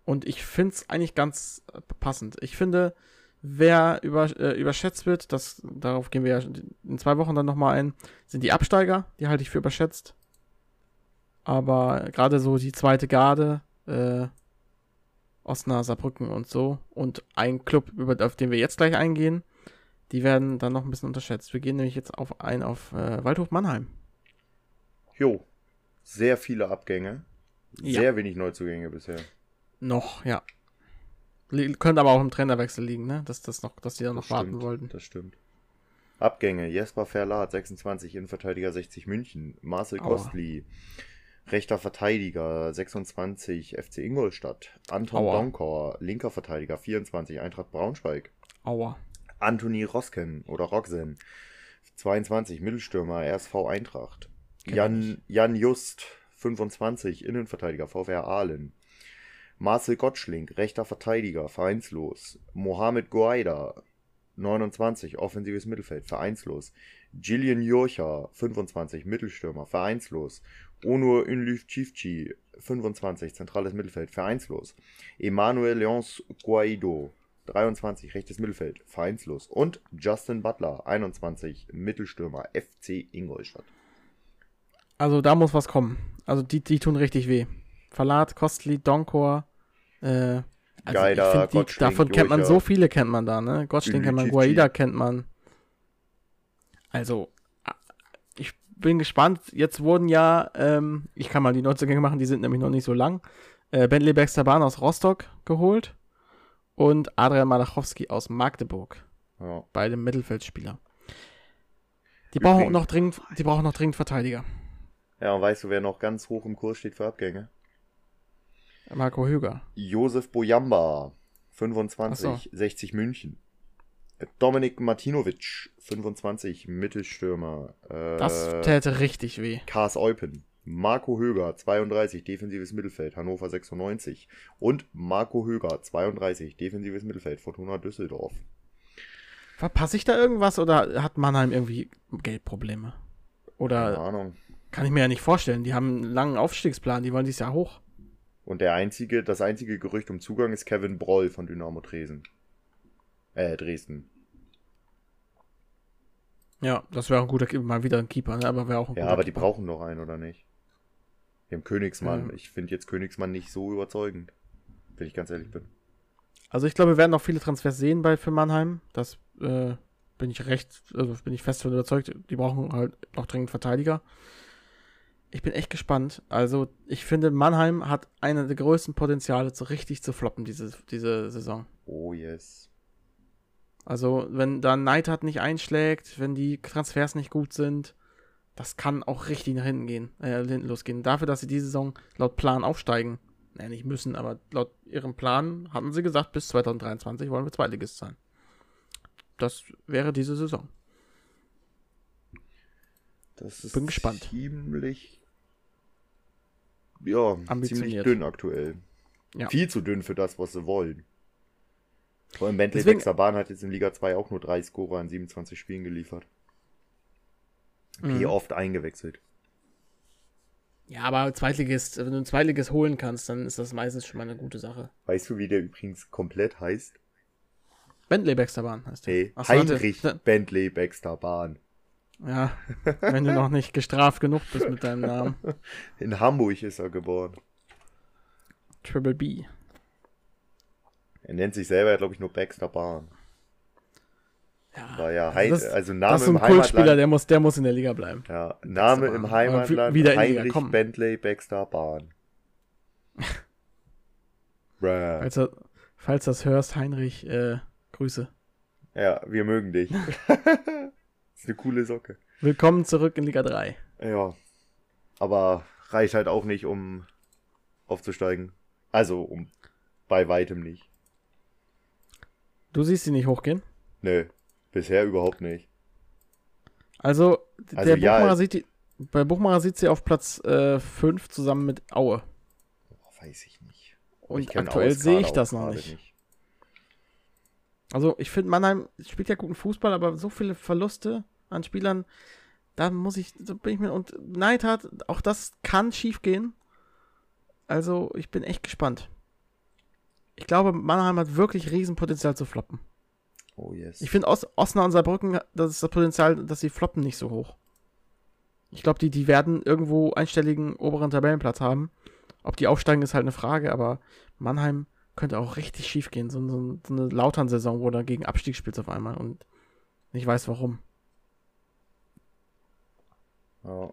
S1: Und ich finde es eigentlich ganz äh, passend. Ich finde, wer über, äh, überschätzt wird, das, darauf gehen wir ja in zwei Wochen dann nochmal ein, sind die Absteiger. Die halte ich für überschätzt. Aber gerade so die zweite Garde, äh, Osnabrück, Saarbrücken und so und ein Club, über, auf den wir jetzt gleich eingehen, die werden dann noch ein bisschen unterschätzt. Wir gehen nämlich jetzt auf ein auf äh, Waldhof Mannheim.
S2: Jo, sehr viele Abgänge.
S1: Ja.
S2: Sehr wenig Neuzugänge bisher.
S1: Noch, ja. Könnte aber auch im Trainerwechsel liegen, ne? Dass, das noch, dass die da noch
S2: Das
S1: warten
S2: stimmt,
S1: wollten.
S2: Das stimmt. Abgänge. Jesper Verlat, 26, Innenverteidiger 60 München. Marcel
S1: Aua.
S2: Kostli, rechter Verteidiger 26, FC Ingolstadt. Anton
S1: Aua.
S2: Donkor, linker Verteidiger 24, Eintracht Braunschweig.
S1: Aua.
S2: Anthony Rosken oder Roxen, 22, Mittelstürmer, RSV Eintracht. Jan. Jan Just, 25, Innenverteidiger, VfR Aalen. Marcel Gottschlink, rechter Verteidiger, vereinslos. Mohamed Guaida, 29, offensives Mittelfeld, vereinslos. Gillian Jurcha, 25, Mittelstürmer, vereinslos. Onur Ünlüf-Chifchi, 25, zentrales Mittelfeld, vereinslos. Emmanuel Leons Guaido, 23, rechtes Mittelfeld, vereinslos. Und Justin Butler, 21, Mittelstürmer, FC Ingolstadt.
S1: Also da muss was kommen. Also die, die tun richtig weh. Verlat, Kostli, Donkor, äh, also
S2: Geider,
S1: ich die, davon kennt man so viele, kennt man da, ne? Gottschlink kennt man. Guaida kennt man. Also, ich bin gespannt. Jetzt wurden ja, ähm, ich kann mal die Neuzugänge machen, die sind nämlich noch nicht so lang. Äh, Bentley Baxter Bahn aus Rostock geholt und Adrian Malachowski aus Magdeburg.
S2: Ja.
S1: Beide Mittelfeldspieler. Die brauchen noch dringend, die brauchen noch dringend Verteidiger.
S2: Ja, und weißt du, wer noch ganz hoch im Kurs steht für Abgänge?
S1: Marco Höger.
S2: Josef Bojamba, 25, 60 München. Dominik Martinovic, 25, Mittelstürmer. Äh,
S1: Das täte richtig weh.
S2: Kars Eupen. Marco Höger, 32, defensives Mittelfeld, Hannover 96. Und Marco Höger, 32, defensives Mittelfeld, Fortuna Düsseldorf.
S1: Verpasse ich da irgendwas oder hat Mannheim irgendwie Geldprobleme?
S2: Keine
S1: Oder
S2: Ahnung.
S1: Kann ich mir ja nicht vorstellen. Die haben einen langen Aufstiegsplan, die wollen dieses Jahr hoch.
S2: Und der einzige, das einzige Gerücht um Zugang ist Kevin Broll von Dynamo Dresden. Äh, Dresden.
S1: Ja, das wäre ein guter, mal wieder ein Keeper, ne? aber wäre auch ein
S2: Ja,
S1: guter
S2: aber die
S1: Keeper.
S2: brauchen noch einen, oder nicht? Die haben Königsmann.
S1: Ähm.
S2: Ich finde jetzt Königsmann nicht so überzeugend. Wenn ich ganz ehrlich bin.
S1: Also ich glaube, wir werden noch viele Transfers sehen bei für Mannheim. Das äh, bin ich recht, also bin ich fest von überzeugt. Die brauchen halt noch dringend Verteidiger. Ich bin echt gespannt. Also ich finde, Mannheim hat eine der größten Potenziale, so richtig zu floppen diese, diese Saison.
S2: Oh yes.
S1: Also, wenn da Neidhardt nicht einschlägt, wenn die Transfers nicht gut sind, das kann auch richtig nach hinten gehen, äh, hinten losgehen. Dafür, dass sie diese Saison laut Plan aufsteigen, naja, nicht müssen, aber laut ihrem Plan hatten sie gesagt, bis 2023 wollen wir Zweitligist sein. Das wäre diese Saison.
S2: Das ist
S1: Bin gespannt.
S2: ziemlich. Ja, ziemlich dünn aktuell.
S1: Ja.
S2: Viel zu dünn für das, was sie wollen. Vor allem Bentley
S1: Deswegen-
S2: Bahn hat jetzt in Liga 2 auch nur drei Scorer in 27 Spielen geliefert. Okay,
S1: Mhm.
S2: oft eingewechselt.
S1: Ja, aber Zweitligist, wenn du einen Zweitligist holen kannst, dann ist das meistens schon mal eine gute Sache.
S2: Weißt du, wie der übrigens komplett heißt?
S1: Bentley Baxterbahn heißt der.
S2: Hey,
S1: Ach so, warte.
S2: Heinrich Bentley Baxter Bahn.
S1: Ja, wenn du noch nicht gestraft genug bist mit deinem Namen.
S2: In Hamburg ist er geboren.
S1: Triple B.
S2: Er nennt sich selber, glaube ich, nur Baxter Bahn.
S1: Ja,
S2: War ja
S1: also das-
S2: also Name
S1: das ist
S2: im
S1: ein Kultspieler, der muss, der muss in der Liga bleiben.
S2: Ja, Name im. Heimatland
S1: wieder Liga,
S2: Heinrich
S1: komm.
S2: Bentley Baxter Bahn.
S1: Falls, du, falls das hörst, Heinrich, äh, Grüße.
S2: Ja, wir mögen dich. ist eine coole Socke.
S1: Willkommen zurück in Liga 3.
S2: Ja. Aber reicht halt auch nicht, um aufzusteigen. Also, um bei weitem nicht.
S1: Du siehst sie nicht hochgehen.
S2: Nö, bisher überhaupt nicht.
S1: Also,
S2: Also
S1: der
S2: ja,
S1: Buchmacher sieht die, bei Buchmacher sieht sie auf Platz 5 zusammen mit Aue.
S2: Weiß ich nicht.
S1: Und
S2: Ich
S1: aktuell sehe ich das noch
S2: gerade
S1: nicht. Also ich finde, Mannheim spielt ja guten Fußball, aber so viele Verluste an Spielern, da muss ich, da bin ich mir, und Neidhardt, auch das kann schief gehen. Also ich bin echt gespannt. Ich glaube, Mannheim hat wirklich Riesenpotenzial zu floppen.
S2: Oh yes.
S1: Ich finde, Os Osnabrück und Saarbrücken, das ist das Potenzial, dass sie floppen, nicht so hoch. Ich glaube, die, die werden irgendwo einstelligen oberen Tabellenplatz haben. Ob die aufsteigen, ist halt eine Frage, aber Mannheim könnte auch richtig schief gehen. So, so, so eine Lautern-Saison, wo du gegen Abstieg spielst auf einmal und nicht weiß warum.
S2: Ja,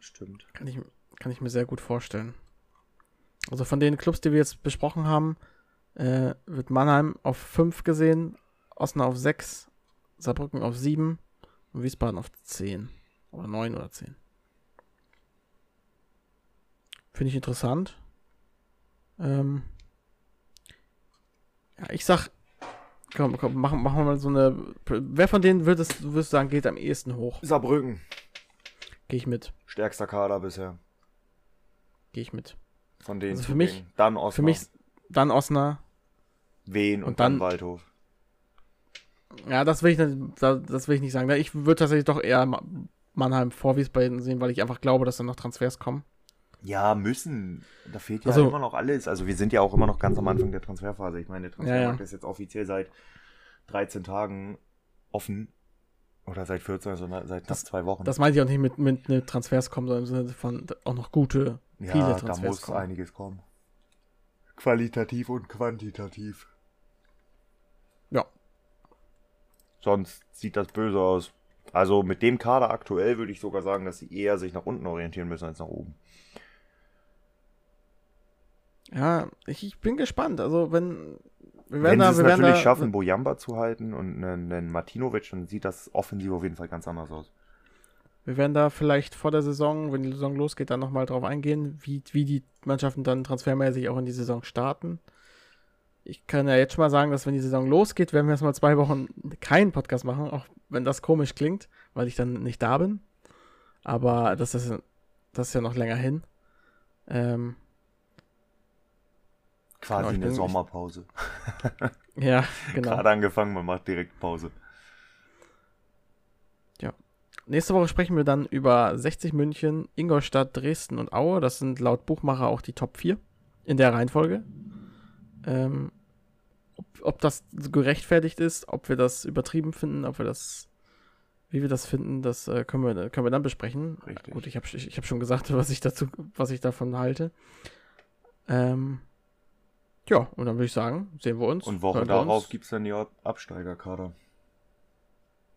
S2: stimmt.
S1: Kann ich, kann ich mir sehr gut vorstellen. Also von den Clubs, die wir jetzt besprochen haben, äh, wird Mannheim auf 5 gesehen, Osnabrück auf 6, Saarbrücken auf 7 und Wiesbaden auf 10. Oder 9 oder 10. Finde ich interessant. Ähm, ja, ich sag, komm, komm, machen, machen wir mal so eine. Wer von denen würdest, würdest du sagen, geht am ehesten hoch?
S2: Saarbrücken.
S1: Gehe ich mit.
S2: Stärkster Kader bisher.
S1: Gehe ich mit.
S2: Von denen
S1: Also für mich-
S2: Dann Osnabrück.
S1: Für mich dann Osnabrück.
S2: Wen und,
S1: und
S2: dann,
S1: dann-
S2: Waldhof.
S1: Ja, das will ich nicht, da- das will ich nicht sagen. Ich würde tatsächlich doch eher Ma- Mannheim vor Wiesbaden sehen, weil ich einfach glaube, dass da noch Transfers kommen.
S2: Ja, müssen. Da fehlt ja
S1: Also-
S2: immer noch alles. Also wir sind ja auch immer noch ganz am Anfang der Transferphase. Ich meine, der Transfermarkt
S1: Ja,
S2: ist jetzt offiziell seit 13 Tagen offen. Oder seit 14, also seit knapp zwei Wochen.
S1: Das meinte ich auch nicht mit, mit, mit Transfers kommen, sondern im Sinne von auch noch gute,
S2: ja,
S1: viele
S2: da
S1: Transfers
S2: muss
S1: kommen.
S2: einiges kommen. Qualitativ und quantitativ.
S1: Ja.
S2: Sonst sieht das böse aus. Also mit dem Kader aktuell würde ich sogar sagen, dass sie eher sich nach unten orientieren müssen als nach oben.
S1: Ja, ich, ich bin gespannt. Also wenn wir
S2: Wenn
S1: werden
S2: sie
S1: da,
S2: es
S1: wir werden
S2: natürlich
S1: da,
S2: schaffen, Bojamba zu halten und einen, einen Martinovic, dann sieht das offensiv auf jeden Fall ganz anders aus.
S1: Wir werden da vielleicht vor der Saison, wenn die Saison losgeht, dann nochmal drauf eingehen, wie, wie die Mannschaften dann transfermäßig auch in die Saison starten. Ich kann ja jetzt schon mal sagen, dass wenn die Saison losgeht, werden wir erstmal zwei Wochen keinen Podcast machen, auch wenn das komisch klingt, weil ich dann nicht da bin. Aber das ist, das ist ja noch länger hin. Ähm,
S2: Quasi
S1: Genau, ich
S2: eine Sommerpause.
S1: ja, genau.
S2: Gerade angefangen, man macht direkt Pause.
S1: Nächste Woche sprechen wir dann über 60 München, Ingolstadt, Dresden und Aue. Das sind laut Buchmacher auch die Top 4 in der Reihenfolge. Ähm, ob, ob das gerechtfertigt ist, ob wir das übertrieben finden, ob wir das, wie wir das finden, das äh, können, wir, können wir dann besprechen.
S2: Richtig.
S1: Gut, ich habe ich, ich hab schon gesagt, was ich dazu, was ich davon halte. Ähm, ja, und dann würde ich sagen, sehen wir uns.
S2: Und Woche darauf gibt es dann die Ab- Absteigerkader.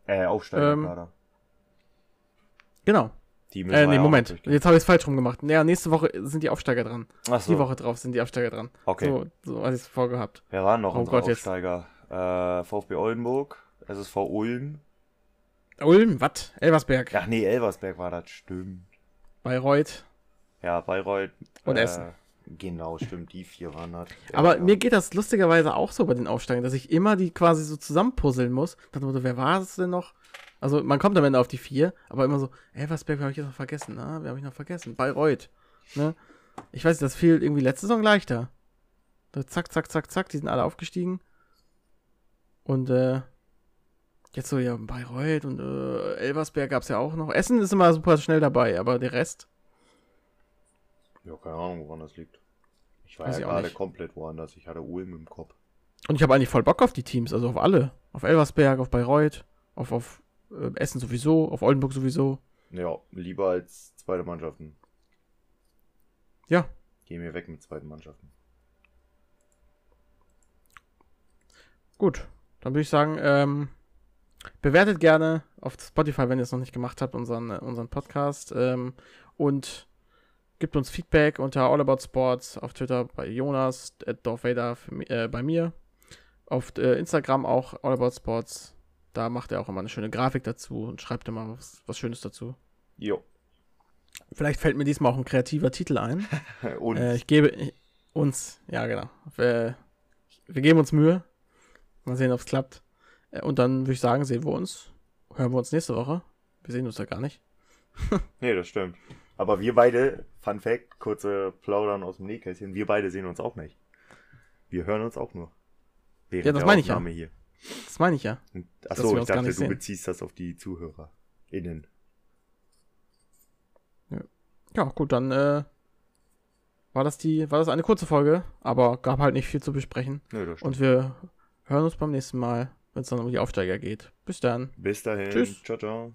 S2: Äh, Aufsteigerkader.
S1: Genau.
S2: Die
S1: Äh,
S2: wir
S1: nee, Moment. Jetzt habe ich es falsch rum gemacht. Ja, nächste Woche sind die Aufsteiger dran.
S2: Ach so.
S1: Die Woche drauf sind die Aufsteiger dran.
S2: Okay.
S1: So, so hatte ich es vorgehabt.
S2: Wer waren noch
S1: Oh
S2: unsere
S1: Gott, jetzt.
S2: Aufsteiger? Äh, VfB Oldenburg, SSV Ulm.
S1: Ulm, Watt, Elversberg,
S2: Ach nee, Elversberg war das, stimmt.
S1: Bayreuth.
S2: Ja, Bayreuth.
S1: Und
S2: äh,
S1: Essen.
S2: Genau, stimmt, die vier waren das. Ja,
S1: Aber
S2: ja.
S1: mir geht das lustigerweise auch so bei den Aufsteigern, dass ich immer die quasi so zusammenpuzzeln muss. Dann wurde, wer war es denn noch? Also man kommt am Ende auf die vier, aber immer so, Elversberg habe ich jetzt noch vergessen, ne? Wer habe ich noch vergessen? Bayreuth. Ne? Ich weiß, das fiel irgendwie letzte Saison leichter. Da zack, zack, zack, zack, die sind alle aufgestiegen. Und äh, jetzt so, ja, Bayreuth und äh, Elversberg gab es ja auch noch. Essen ist immer super schnell dabei, aber der Rest.
S2: Ja, keine Ahnung, woran das liegt. Ich war
S1: Weiß
S2: ja
S1: ich
S2: gerade komplett woanders. Ich hatte Ulm im Kopf.
S1: Und ich habe eigentlich voll Bock auf die Teams, also auf alle. Auf Elversberg, auf Bayreuth, auf, auf äh, Essen sowieso, auf Oldenburg sowieso.
S2: Ja, lieber als zweite Mannschaften.
S1: Ja.
S2: Geh mir weg mit zweiten Mannschaften.
S1: Gut, dann würde ich sagen, ähm, bewertet gerne auf Spotify, wenn ihr es noch nicht gemacht habt, unseren, äh, unseren Podcast. Ähm, und gibt uns Feedback unter All About Sports auf Twitter bei Jonas, at Dorf Vader äh, bei mir. Auf äh, Instagram auch All About Sports. Da macht er auch immer eine schöne Grafik dazu und schreibt immer was, was Schönes dazu.
S2: Jo.
S1: Vielleicht fällt mir diesmal auch ein kreativer Titel ein.
S2: Und
S1: Äh, ich gebe ich, uns, ja genau. Wir, wir geben uns Mühe. Mal sehen, ob es klappt. Äh, und dann würde ich sagen, sehen wir uns. Hören wir uns nächste Woche. Wir sehen uns da gar nicht.
S2: Nee, das stimmt. Aber wir beide, Fun Fact, kurze Plaudern aus dem Nähkästchen, wir beide sehen uns auch nicht. Wir hören uns auch nur. Während
S1: Ja, das meine ich ja.
S2: Hier.
S1: Das meine ich ja.
S2: Achso,
S1: wir
S2: ich dachte, du
S1: sehen.
S2: beziehst das auf die ZuhörerInnen.
S1: Ja, gut, dann äh, war das die, war das eine kurze Folge, aber gab halt nicht viel zu besprechen.
S2: Nö, das stimmt.
S1: Und wir hören uns beim nächsten Mal, wenn es dann um die Aufsteiger geht. Bis dann.
S2: Bis dahin.
S1: Tschüss.
S2: Ciao, ciao.